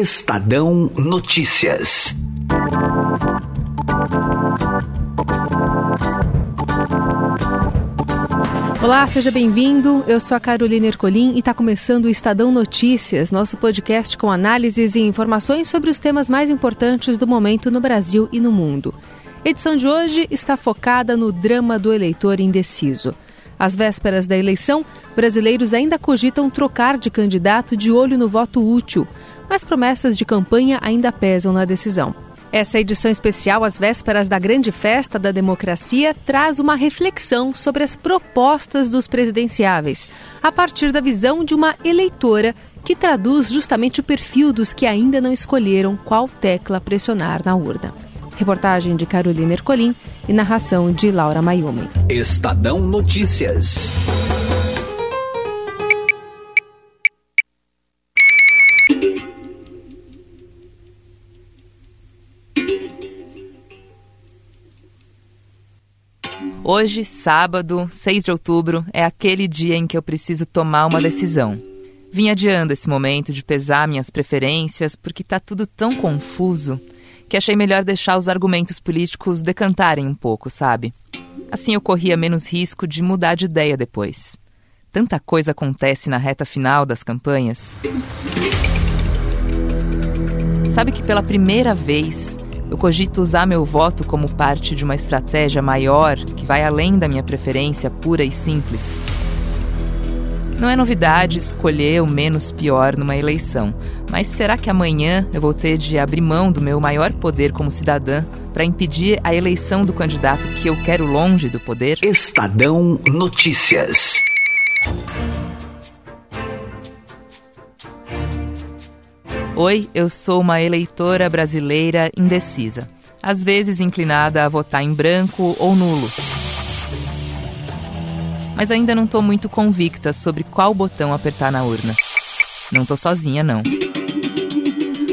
Estadão Notícias. Olá, seja bem-vindo. Eu sou a Carolina Ercolim e está começando o Estadão Notícias, nosso podcast com análises e informações sobre os temas mais importantes do momento no Brasil e no mundo. Edição de hoje está focada no drama do eleitor indeciso. Às vésperas da eleição, brasileiros ainda cogitam trocar de candidato de olho no voto útil, mas promessas de campanha ainda pesam na decisão. Essa edição especial, às vésperas da grande festa da democracia, traz uma reflexão sobre as propostas dos presidenciáveis, a partir da visão de uma eleitora que traduz justamente o perfil dos que ainda não escolheram qual tecla pressionar na urna. Reportagem de Carolina Ercolim e narração de Laura Mayumi. Estadão Notícias. Hoje, sábado, 6 de outubro, é aquele dia em que eu preciso tomar uma decisão. Vim adiando esse momento de pesar minhas preferências porque tá tudo tão confuso que achei melhor deixar os argumentos políticos decantarem um pouco, sabe? Assim eu corria menos risco de mudar de ideia depois. Tanta coisa acontece na reta final das campanhas. Sabe que pela primeira vez eu cogito usar meu voto como parte de uma estratégia maior que vai além da minha preferência pura e simples. Não é novidade escolher o menos pior numa eleição, mas será que amanhã eu vou ter de abrir mão do meu maior poder como cidadã para impedir a eleição do candidato que eu quero longe do poder? Estadão Notícias. Oi, eu sou uma eleitora brasileira indecisa, às vezes inclinada a votar em branco ou nulo. Mas ainda não estou muito convicta sobre qual botão apertar na urna. Não estou sozinha, não.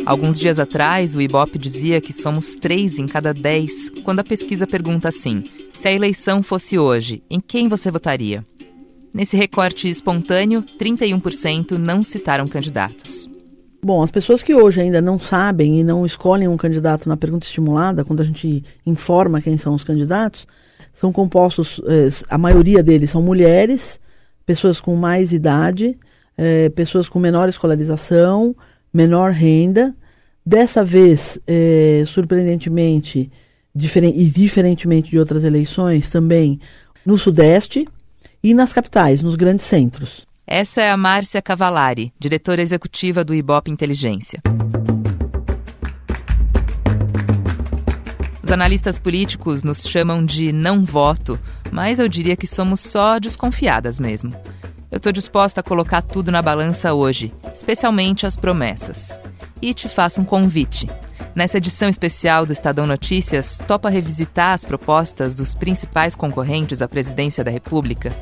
Alguns dias atrás, o Ibope dizia que somos três em cada dez, quando a pesquisa pergunta assim: se a eleição fosse hoje, em quem você votaria? Nesse recorte espontâneo, 31% não citaram candidatos. Bom, as pessoas que hoje ainda não sabem e não escolhem um candidato na pergunta estimulada, quando a gente informa quem são os candidatos, são compostos, eh, a maioria deles são mulheres, pessoas com mais idade, eh, pessoas com menor escolarização, menor renda. Dessa vez, eh, surpreendentemente, diferen e diferentemente de outras eleições, também no Sudeste e nas capitais, nos grandes centros. Essa é a Márcia Cavalari, diretora executiva do Ibope Inteligência. Os analistas políticos nos chamam de não voto, mas eu diria que somos só desconfiadas mesmo. Eu estou disposta a colocar tudo na balança hoje, especialmente as promessas. E te faço um convite. Nessa edição especial do Estadão Notícias, topa revisitar as propostas dos principais concorrentes à presidência da República?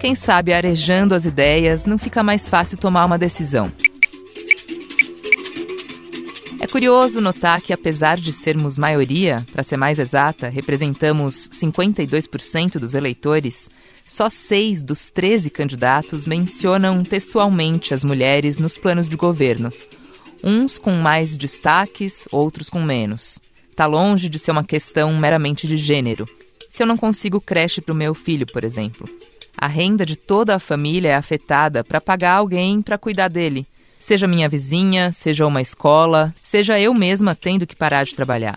Quem sabe, arejando as ideias, não fica mais fácil tomar uma decisão. É curioso notar que, apesar de sermos maioria, para ser mais exata, representamos 52% dos eleitores, só seis dos 13 candidatos mencionam textualmente as mulheres nos planos de governo. Uns com mais destaques, outros com menos. Está longe de ser uma questão meramente de gênero. Se eu não consigo creche para o meu filho, por exemplo, a renda de toda a família é afetada para pagar alguém para cuidar dele. Seja minha vizinha, seja uma escola, seja eu mesma tendo que parar de trabalhar.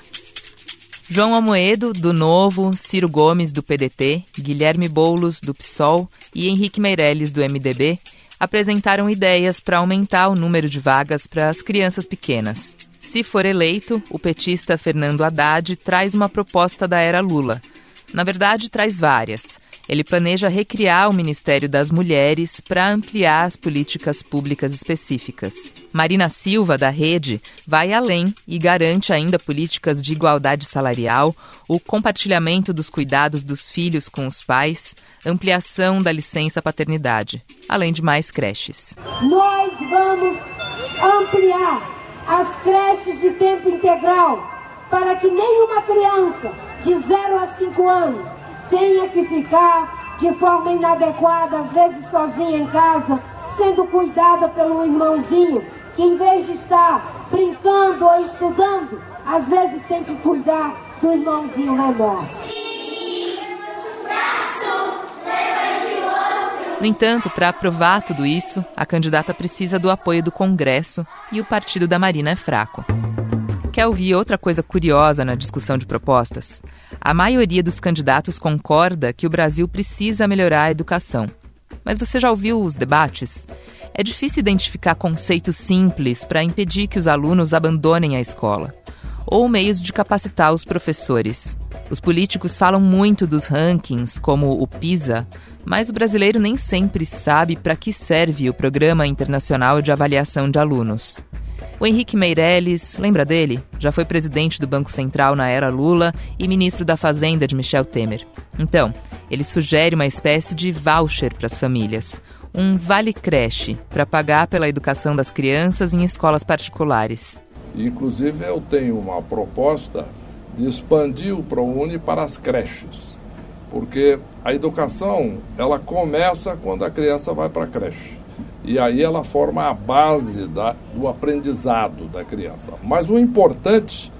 João Amoedo, do Novo, Ciro Gomes, do PDT, Guilherme Boulos, do PSOL e Henrique Meirelles, do MDB, apresentaram ideias para aumentar o número de vagas para as crianças pequenas. Se for eleito, o petista Fernando Haddad traz uma proposta da era Lula. Na verdade, traz várias ele planeja recriar o Ministério das Mulheres para ampliar as políticas públicas específicas. Marina Silva, da Rede, vai além e garante ainda políticas de igualdade salarial, o compartilhamento dos cuidados dos filhos com os pais, ampliação da licença paternidade, além de mais creches. Nós vamos ampliar as creches de tempo integral para que nenhuma criança de 0 a 5 anos tenha que ficar de forma inadequada, às vezes sozinha em casa, sendo cuidada pelo irmãozinho, que em vez de estar brincando, ou estudando, às vezes tem que cuidar do irmãozinho menor. No entanto, para aprovar tudo isso, a candidata precisa do apoio do Congresso e o partido da Marina é fraco. Quer ouvir outra coisa curiosa na discussão de propostas? A maioria dos candidatos concorda que o Brasil precisa melhorar a educação. Mas você já ouviu os debates? É difícil identificar conceitos simples para impedir que os alunos abandonem a escola ou meios de capacitar os professores. Os políticos falam muito dos rankings, como o PISA, mas o brasileiro nem sempre sabe para que serve o Programa Internacional de Avaliação de Alunos. O Henrique Meirelles, lembra dele? Já foi presidente do Banco Central na era Lula e ministro da Fazenda de Michel Temer. Então, ele sugere uma espécie de voucher para as famílias, um vale creche para pagar pela educação das crianças em escolas particulares. Inclusive, eu tenho uma proposta de expandir o ProUni para as creches, porque a educação ela começa quando a criança vai para a creche. E aí ela forma a base da, do aprendizado da criança. Mas o importante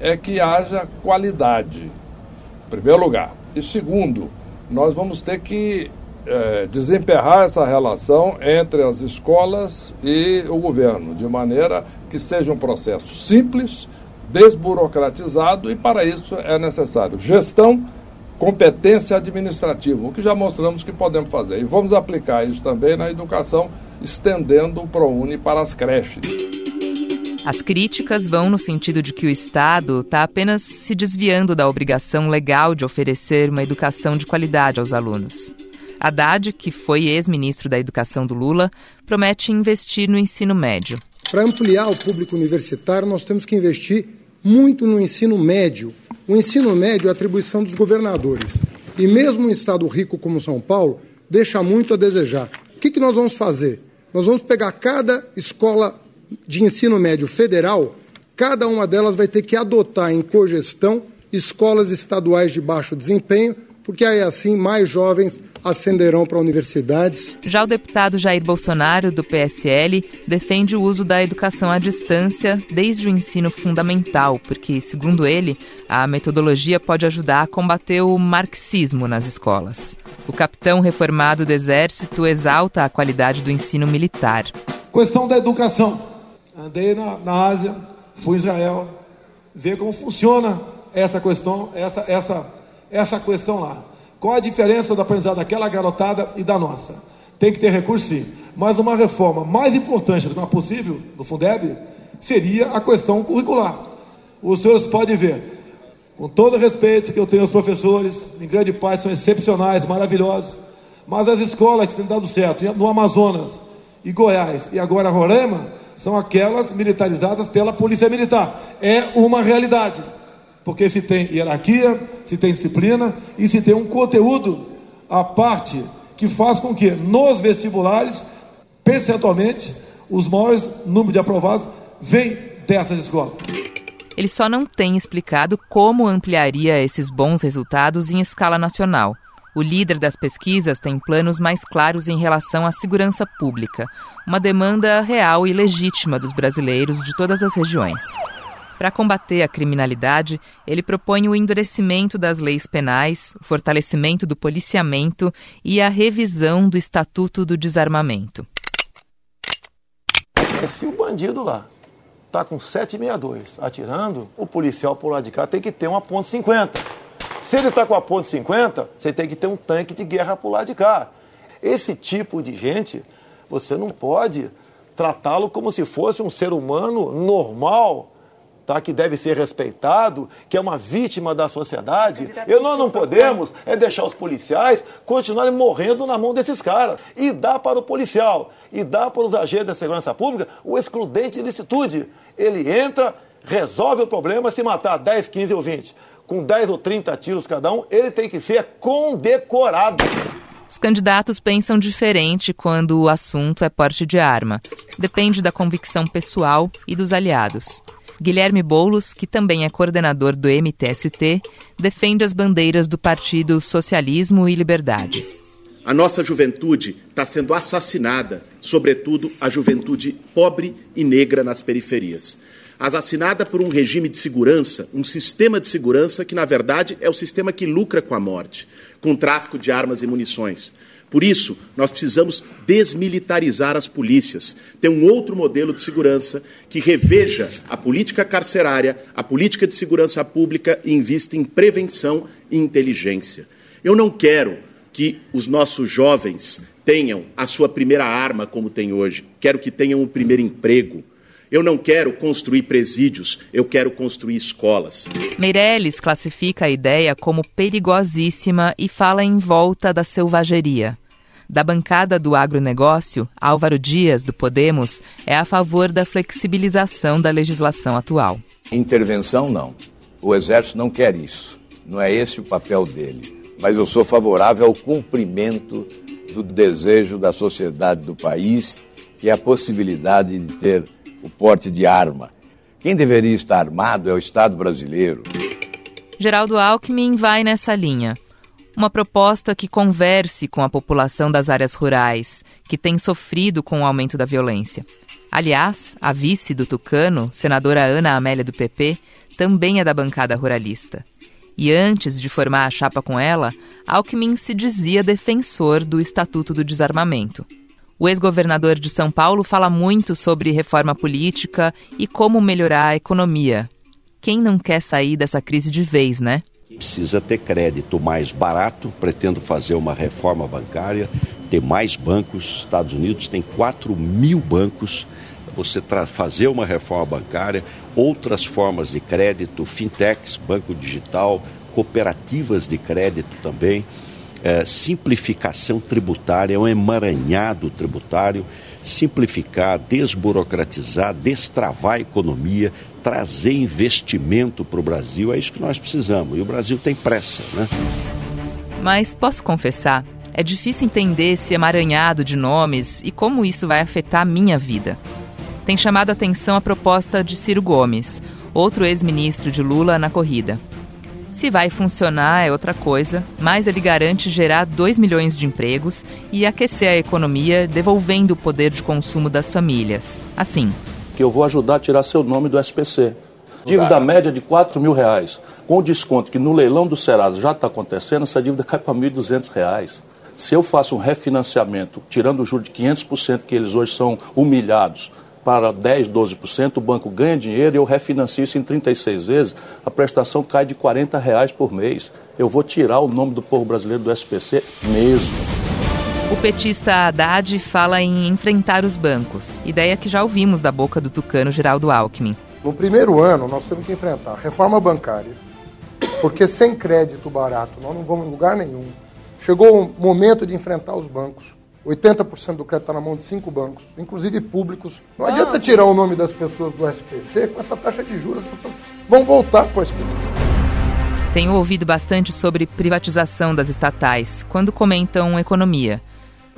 é que haja qualidade, em primeiro lugar. E segundo, nós vamos ter que é, desemperrar essa relação entre as escolas e o governo, de maneira que seja um processo simples, desburocratizado e, para isso, é necessário gestão, competência administrativa, o que já mostramos que podemos fazer. E vamos aplicar isso também na educação, estendendo o ProUni para as creches. As críticas vão no sentido de que o Estado está apenas se desviando da obrigação legal de oferecer uma educação de qualidade aos alunos. Haddad, que foi ex-ministro da Educação do Lula, promete investir no ensino médio. Para ampliar o público universitário, nós temos que investir muito no ensino médio. O ensino médio é atribuição dos governadores. E mesmo um estado rico como São Paulo, deixa muito a desejar. O que, que nós vamos fazer? Nós vamos pegar cada escola de ensino médio federal, cada uma delas vai ter que adotar em cogestão escolas estaduais de baixo desempenho, porque aí assim mais jovens ascenderão para universidades. Já o deputado Jair Bolsonaro, do PSL, defende o uso da educação à distância desde o ensino fundamental, porque, segundo ele, a metodologia pode ajudar a combater o marxismo nas escolas. O capitão reformado do Exército exalta a qualidade do ensino militar. Questão da educação. Andei na, na Ásia, fui em Israel, ver como funciona essa questão, essa, essa, essa questão lá. Qual a diferença do aprendizado daquela garotada e da nossa? Tem que ter recurso sim. Mas uma reforma mais importante do que uma possível do Fundeb seria a questão curricular. Os senhores podem ver, com todo o respeito que eu tenho aos professores, em grande parte são excepcionais, maravilhosos, mas as escolas que têm dado certo no Amazonas e Goiás e agora Roraima são aquelas militarizadas pela Polícia Militar. É uma realidade. Porque se tem hierarquia, se tem disciplina e se tem um conteúdo à parte que faz com que nos vestibulares, percentualmente, os maiores números de aprovados vêm dessas escolas. Ele só não tem explicado como ampliaria esses bons resultados em escala nacional. O líder das pesquisas tem planos mais claros em relação à segurança pública, uma demanda real e legítima dos brasileiros de todas as regiões. Para combater a criminalidade, ele propõe o endurecimento das leis penais, o fortalecimento do policiamento e a revisão do Estatuto do Desarmamento. Se o bandido lá está com 762 atirando, o policial por lado de cá tem que ter uma ponto .50. Se ele está com a ponto .50, você tem que ter um tanque de guerra por lado de cá. Esse tipo de gente, você não pode tratá-lo como se fosse um ser humano normal, tá? que deve ser respeitado, que é uma vítima da sociedade. E nós não podemos é deixar os policiais continuarem morrendo na mão desses caras. E dá para o policial, e dá para os agentes da segurança pública o excludente de licitude. Ele entra, resolve o problema, se matar 10, 15 ou 20, com 10 ou 30 tiros cada um, ele tem que ser condecorado. Os candidatos pensam diferente quando o assunto é porte de arma. Depende da convicção pessoal e dos aliados. Guilherme Boulos, que também é coordenador do MTST, defende as bandeiras do Partido Socialismo e Liberdade. A nossa juventude está sendo assassinada, sobretudo a juventude pobre e negra nas periferias. assassinada por um regime de segurança, um sistema de segurança que, na verdade, é o sistema que lucra com a morte, com o tráfico de armas e munições. Por isso, nós precisamos desmilitarizar as polícias, ter um outro modelo de segurança que reveja a política carcerária, a política de segurança pública e invista em prevenção e inteligência. Eu não quero que os nossos jovens tenham a sua primeira arma como tem hoje, quero que tenham o primeiro emprego. Eu não quero construir presídios, eu quero construir escolas. Meirelles classifica a ideia como perigosíssima e fala em volta da selvageria. Da bancada do agronegócio, Álvaro Dias, do Podemos, é a favor da flexibilização da legislação atual. Intervenção, não. O Exército não quer isso. Não é esse o papel dele. Mas eu sou favorável ao cumprimento do desejo da sociedade do país, que é a possibilidade de ter o porte de arma. Quem deveria estar armado é o Estado brasileiro. Geraldo Alckmin vai nessa linha. Uma proposta que converse com a população das áreas rurais, que tem sofrido com o aumento da violência. Aliás, a vice do Tucano, senadora Ana Amélia do PP, também é da bancada ruralista. E antes de formar a chapa com ela, Alckmin se dizia defensor do Estatuto do Desarmamento. O ex-governador de São Paulo fala muito sobre reforma política e como melhorar a economia. Quem não quer sair dessa crise de vez, né? Precisa ter crédito mais barato, pretendo fazer uma reforma bancária, ter mais bancos. Estados Unidos tem 4 mil bancos. Você fazer uma reforma bancária, outras formas de crédito, fintechs, banco digital, cooperativas de crédito também é, simplificação tributária, é um emaranhado tributário, simplificar, desburocratizar, destravar a economia, trazer investimento para o Brasil, é isso que nós precisamos. E o Brasil tem pressa, né? Mas posso confessar, é difícil entender esse emaranhado de nomes e como isso vai afetar minha vida. Tem chamado a atenção a proposta de Ciro Gomes, outro ex-ministro de Lula na corrida. Se vai funcionar é outra coisa, mas ele garante gerar 2 milhões de empregos e aquecer a economia, devolvendo o poder de consumo das famílias. Assim. Que eu vou ajudar a tirar seu nome do SPC. Dívida média de 4 mil reais. Com o desconto que no leilão do Serasa já está acontecendo, essa dívida cai para 1.200 reais. Se eu faço um refinanciamento, tirando o juro de 500% que eles hoje são humilhados, para 10, 12%, o banco ganha dinheiro e eu refinancio isso em 36 vezes, a prestação cai de 40 reais por mês. Eu vou tirar o nome do povo brasileiro do SPC mesmo. O petista Haddad fala em enfrentar os bancos, ideia que já ouvimos da boca do tucano Geraldo Alckmin. No primeiro ano, nós temos que enfrentar a reforma bancária, porque sem crédito barato nós não vamos em lugar nenhum. Chegou o momento de enfrentar os bancos. 80% do crédito está na mão de cinco bancos, inclusive públicos. Não ah, adianta tirar o nome das pessoas do SPC com essa taxa de juros, as pessoas vão voltar para o SPC. Tenho ouvido bastante sobre privatização das estatais quando comentam economia.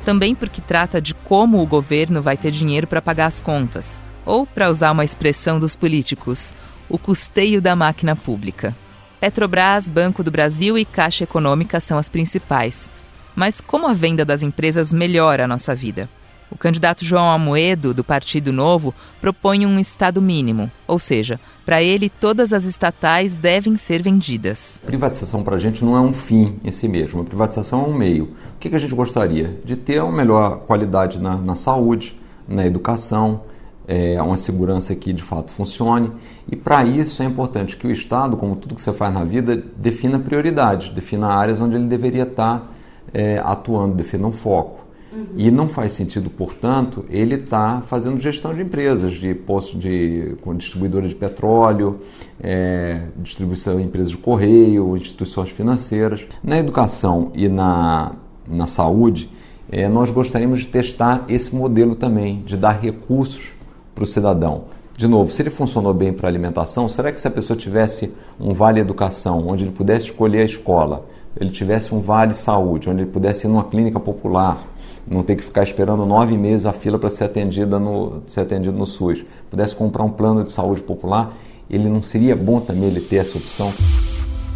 Também porque trata de como o governo vai ter dinheiro para pagar as contas. Ou, para usar uma expressão dos políticos, o custeio da máquina pública. Petrobras, Banco do Brasil e Caixa Econômica são as principais. Mas como a venda das empresas melhora a nossa vida? O candidato João Amoedo, do Partido Novo, propõe um Estado mínimo, ou seja, para ele todas as estatais devem ser vendidas. Privatização para a gente não é um fim em si mesmo, a privatização é um meio. O que, a gente gostaria? De ter uma melhor qualidade na, na saúde, na educação, é, uma segurança que de fato funcione. E para isso é importante que o Estado, como tudo que você faz na vida, defina prioridades, defina áreas onde ele deveria estar é, atuando, defina um foco. Uhum. E não faz sentido, portanto, ele estar tá fazendo gestão de empresas, de postos de com distribuidora de petróleo, é, distribuição de empresas de correio, instituições financeiras. Na educação e na, na saúde, é, nós gostaríamos de testar esse modelo também, de dar recursos para o cidadão. De novo, se ele funcionou bem para a alimentação, será que se a pessoa tivesse um vale educação, onde ele pudesse escolher a escola, ele tivesse um vale saúde, onde ele pudesse ir numa clínica popular, não ter que ficar esperando nove meses a fila para ser, atendida no, ser atendido no SUS, pudesse comprar um plano de saúde popular, ele não seria bom também ele ter essa opção?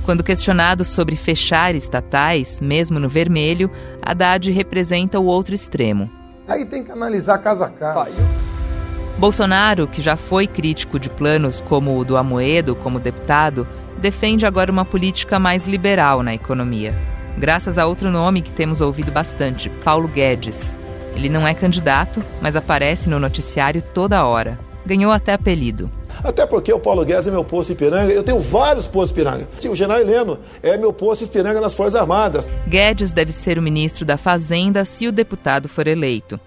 Quando questionado sobre fechar estatais, mesmo no vermelho, Haddad representa o outro extremo. Aí tem que analisar casa a casa. Tá, Bolsonaro, que já foi crítico de planos como o do Amoedo como deputado, defende agora uma política mais liberal na economia. Graças a outro nome que temos ouvido bastante, Paulo Guedes. Ele não é candidato, mas aparece no noticiário toda hora. Ganhou até apelido. Até porque o Paulo Guedes é meu posto em Ipiranga. Eu tenho vários postos em Ipiranga. O general Heleno é meu posto em Ipiranga nas Forças Armadas. Guedes deve ser o ministro da Fazenda se o deputado for eleito.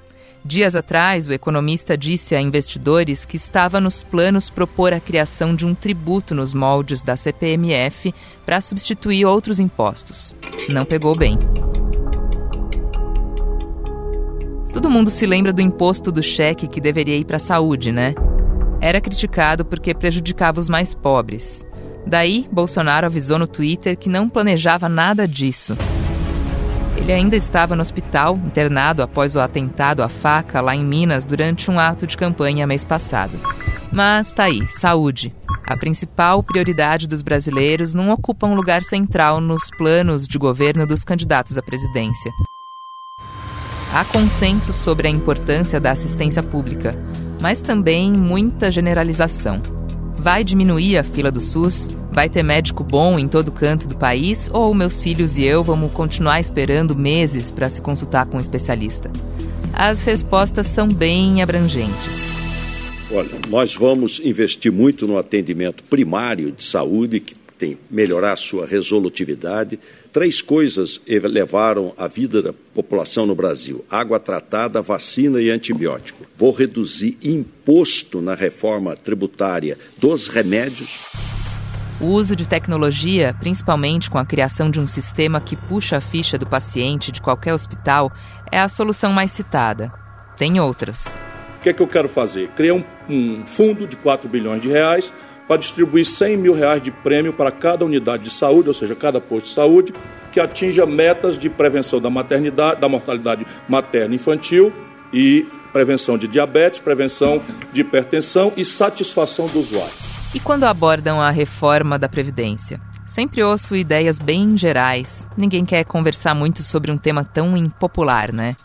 Dias atrás, o economista disse a investidores que estava nos planos propor a criação de um tributo nos moldes da CPMF para substituir outros impostos. Não pegou bem. Todo mundo se lembra do imposto do cheque que deveria ir para a saúde, né? Era criticado porque prejudicava os mais pobres. Daí, Bolsonaro avisou no Twitter que não planejava nada disso. Ele ainda estava no hospital, internado após o atentado à faca lá em Minas durante um ato de campanha mês passado. Mas tá aí, saúde. A principal prioridade dos brasileiros não ocupa um lugar central nos planos de governo dos candidatos à presidência. Há consenso sobre a importância da assistência pública, mas também muita generalização. Vai diminuir a fila do SUS? Vai ter médico bom em todo canto do país? Ou meus filhos e eu vamos continuar esperando meses para se consultar com um especialista? As respostas são bem abrangentes. Olha, nós vamos investir muito no atendimento primário de saúde, que tem melhorar sua resolutividade. Três coisas levaram a vida da população no Brasil: água tratada, vacina e antibiótico. Vou reduzir imposto na reforma tributária dos remédios. O uso de tecnologia, principalmente com a criação de um sistema que puxa a ficha do paciente de qualquer hospital, é a solução mais citada. Tem outras. O que é que eu quero fazer? Criar um, um fundo de 4 bilhões de reais para distribuir 100 mil reais de prêmio para cada unidade de saúde, ou seja, cada posto de saúde, que atinja metas de prevenção da maternidade, da mortalidade materna infantil e prevenção de diabetes, prevenção de hipertensão e satisfação do usuário. E quando abordam a reforma da Previdência? Sempre ouço ideias bem gerais. Ninguém quer conversar muito sobre um tema tão impopular, né?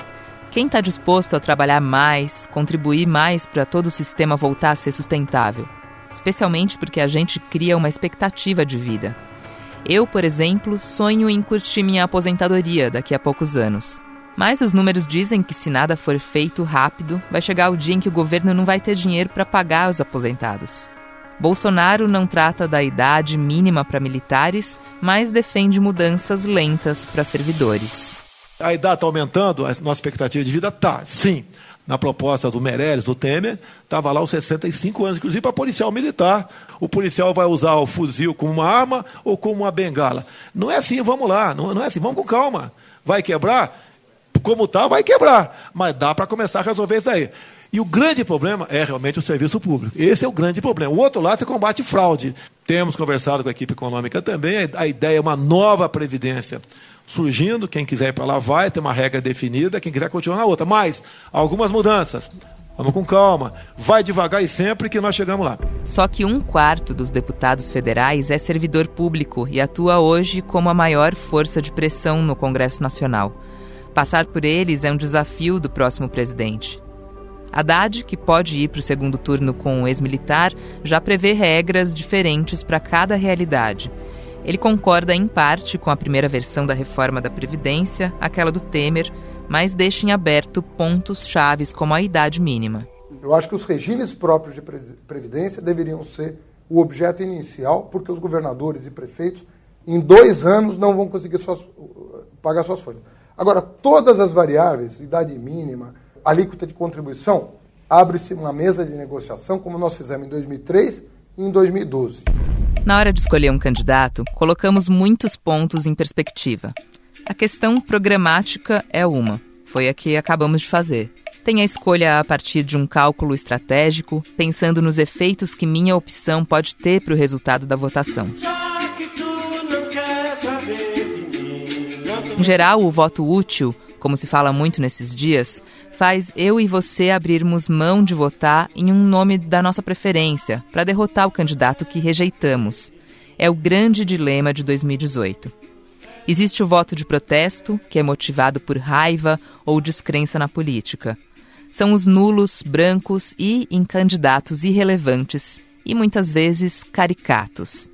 Quem está disposto a trabalhar mais, contribuir mais para todo o sistema voltar a ser sustentável? Especialmente porque a gente cria uma expectativa de vida. Eu, por exemplo, sonho em curtir minha aposentadoria daqui a poucos anos. Mas os números dizem que se nada for feito rápido, vai chegar o dia em que o governo não vai ter dinheiro para pagar os aposentados. Bolsonaro não trata da idade mínima para militares, mas defende mudanças lentas para servidores. A idade está aumentando, a nossa expectativa de vida está, sim na proposta do Meirelles, do Temer, estava lá os 65 anos, inclusive para policial militar. O policial vai usar o fuzil como uma arma ou como uma bengala. Não é assim, vamos lá, não, não é assim, vamos com calma. Vai quebrar? Como está, vai quebrar. Mas dá para começar a resolver isso aí. E o grande problema é realmente o serviço público. Esse é o grande problema. O outro lado é combate fraude. Temos conversado com a equipe econômica também, a ideia é uma nova previdência surgindo, quem quiser ir para lá vai, tem uma regra definida, quem quiser continuar na outra. Mas algumas mudanças. Vamos com calma, vai devagar e sempre que nós chegamos lá. Só que um quarto dos deputados federais é servidor público e atua hoje como a maior força de pressão no Congresso Nacional. Passar por eles é um desafio do próximo presidente. Haddad, que pode ir para o segundo turno com um ex-militar, já prevê regras diferentes para cada realidade ele concorda em parte com a primeira versão da reforma da Previdência, aquela do Temer, mas deixa em aberto pontos chaves como a idade mínima. Eu acho que os regimes próprios de previdência deveriam ser o objeto inicial, porque os governadores e prefeitos, em dois anos, não vão conseguir suas, pagar suas folhas. Agora, todas as variáveis, idade mínima, alíquota de contribuição, abre-se uma mesa de negociação, como nós fizemos em 2003 e em 2012. Na hora de escolher um candidato, colocamos muitos pontos em perspectiva. A questão programática é uma, foi a que acabamos de fazer. Tem a escolha a partir de um cálculo estratégico, pensando nos efeitos que minha opção pode ter para o resultado da votação. Em geral, o voto útil, como se fala muito nesses dias, faz eu e você abrirmos mão de votar em um nome da nossa preferência para derrotar o candidato que rejeitamos. É o grande dilema de 2018. Existe o voto de protesto, que é motivado por raiva ou descrença na política. são os nulos, brancos e em candidatos irrelevantes e muitas vezes caricatos.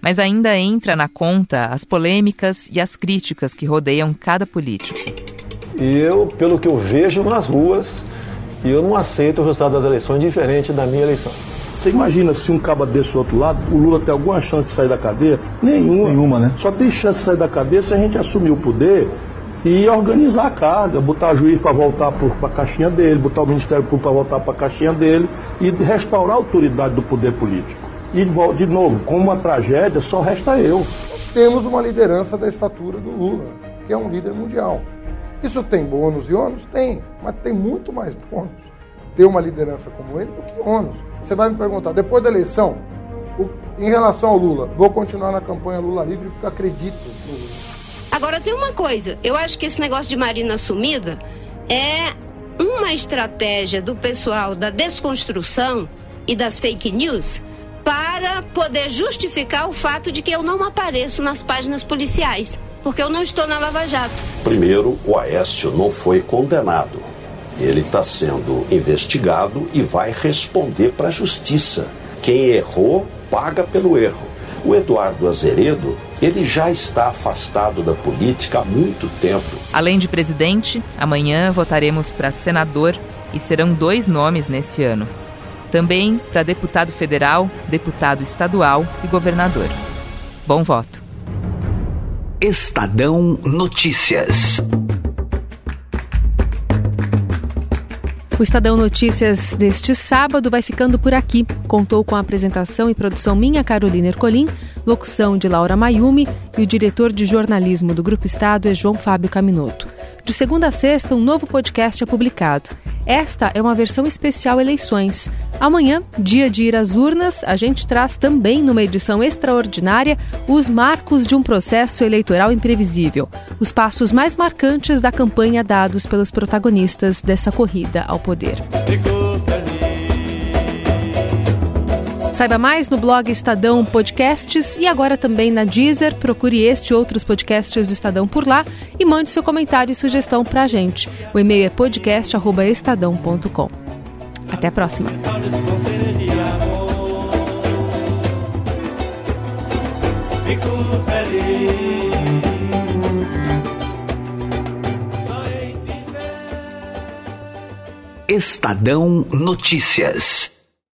Mas ainda entra na conta as polêmicas e as críticas que rodeiam cada político. Eu, pelo que eu vejo nas ruas, eu não aceito o resultado das eleições diferente da minha eleição. Você imagina se um caba desse do outro lado, o Lula tem alguma chance de sair da cadeia? Nenhuma. Nenhuma, né? Só tem chance de sair da cadeia se a gente assumir o poder e organizar a carga, botar o juiz para voltar para a caixinha dele, botar o Ministério Público para voltar para a caixinha dele e restaurar a autoridade do poder político. E, de novo, como uma tragédia, só resta eu. Temos uma liderança da estatura do Lula, que é um líder mundial. Isso tem bônus e ônus? Tem, mas tem muito mais bônus ter uma liderança como ele do que ônus. Você vai me perguntar, depois da eleição, em relação ao Lula, vou continuar na campanha Lula livre porque acredito no Lula. Agora tem uma coisa, eu acho que esse negócio de Marina sumida é uma estratégia do pessoal da desconstrução e das fake news para poder justificar o fato de que eu não apareço nas páginas policiais, porque eu não estou na Lava Jato. Primeiro, o Aécio não foi condenado. Ele está sendo investigado e vai responder para a justiça. Quem errou, paga pelo erro. O Eduardo Azeredo, ele já está afastado da política há muito tempo. Além de presidente, amanhã votaremos para senador e serão dois nomes nesse ano. Também para deputado federal, deputado estadual e governador. Bom voto. Estadão Notícias. O Estadão Notícias deste sábado vai ficando por aqui. Contou com a apresentação e produção minha Carolina Ercolim, locução de Laura Mayumi e o diretor de jornalismo do Grupo Estado é João Fábio Caminoto. De segunda a sexta, um novo podcast é publicado. Esta é uma versão especial eleições. Amanhã, dia de ir às urnas, a gente traz também numa edição extraordinária os marcos de um processo eleitoral imprevisível, os passos mais marcantes da campanha dados pelos protagonistas dessa corrida ao poder. Saiba mais no blog Estadão Podcasts e agora também na Deezer. Procure este e outros podcasts do Estadão por lá e mande seu comentário e sugestão para a gente. O e-mail é podcast.estadão.com. Até a próxima. Estadão Notícias.